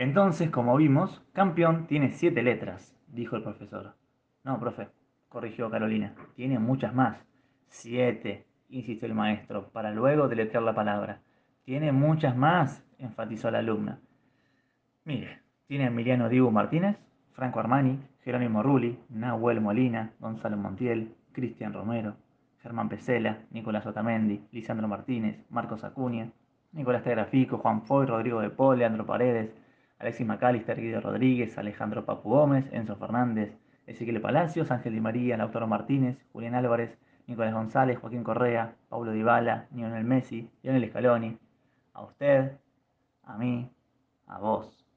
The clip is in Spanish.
Entonces, como vimos, campeón tiene siete letras, dijo el profesor. No, profe, corrigió Carolina, tiene muchas más. Siete, insistió el maestro, para luego deletrear la palabra. Tiene muchas más, enfatizó la alumna. Mire, tiene Emiliano Dibu Martínez, Franco Armani, Jerónimo Rulli, Nahuel Molina, Gonzalo Montiel, Cristian Romero, Germán Pesela, Nicolás Otamendi, Lisandro Martínez, Marcos Acuña, Nicolás Tegrafico, Juan Foy, Rodrigo de Paul, Leandro Paredes, Alexis Macalister, Guido Rodríguez, Alejandro Papu Gómez, Enzo Fernández, Ezequiel Palacios, Ángel Di María, Lautaro Martínez, Julián Álvarez, Nicolás González, Joaquín Correa, Paulo Dybala, Lionel Messi, Lionel Scaloni, a usted, a mí, a vos.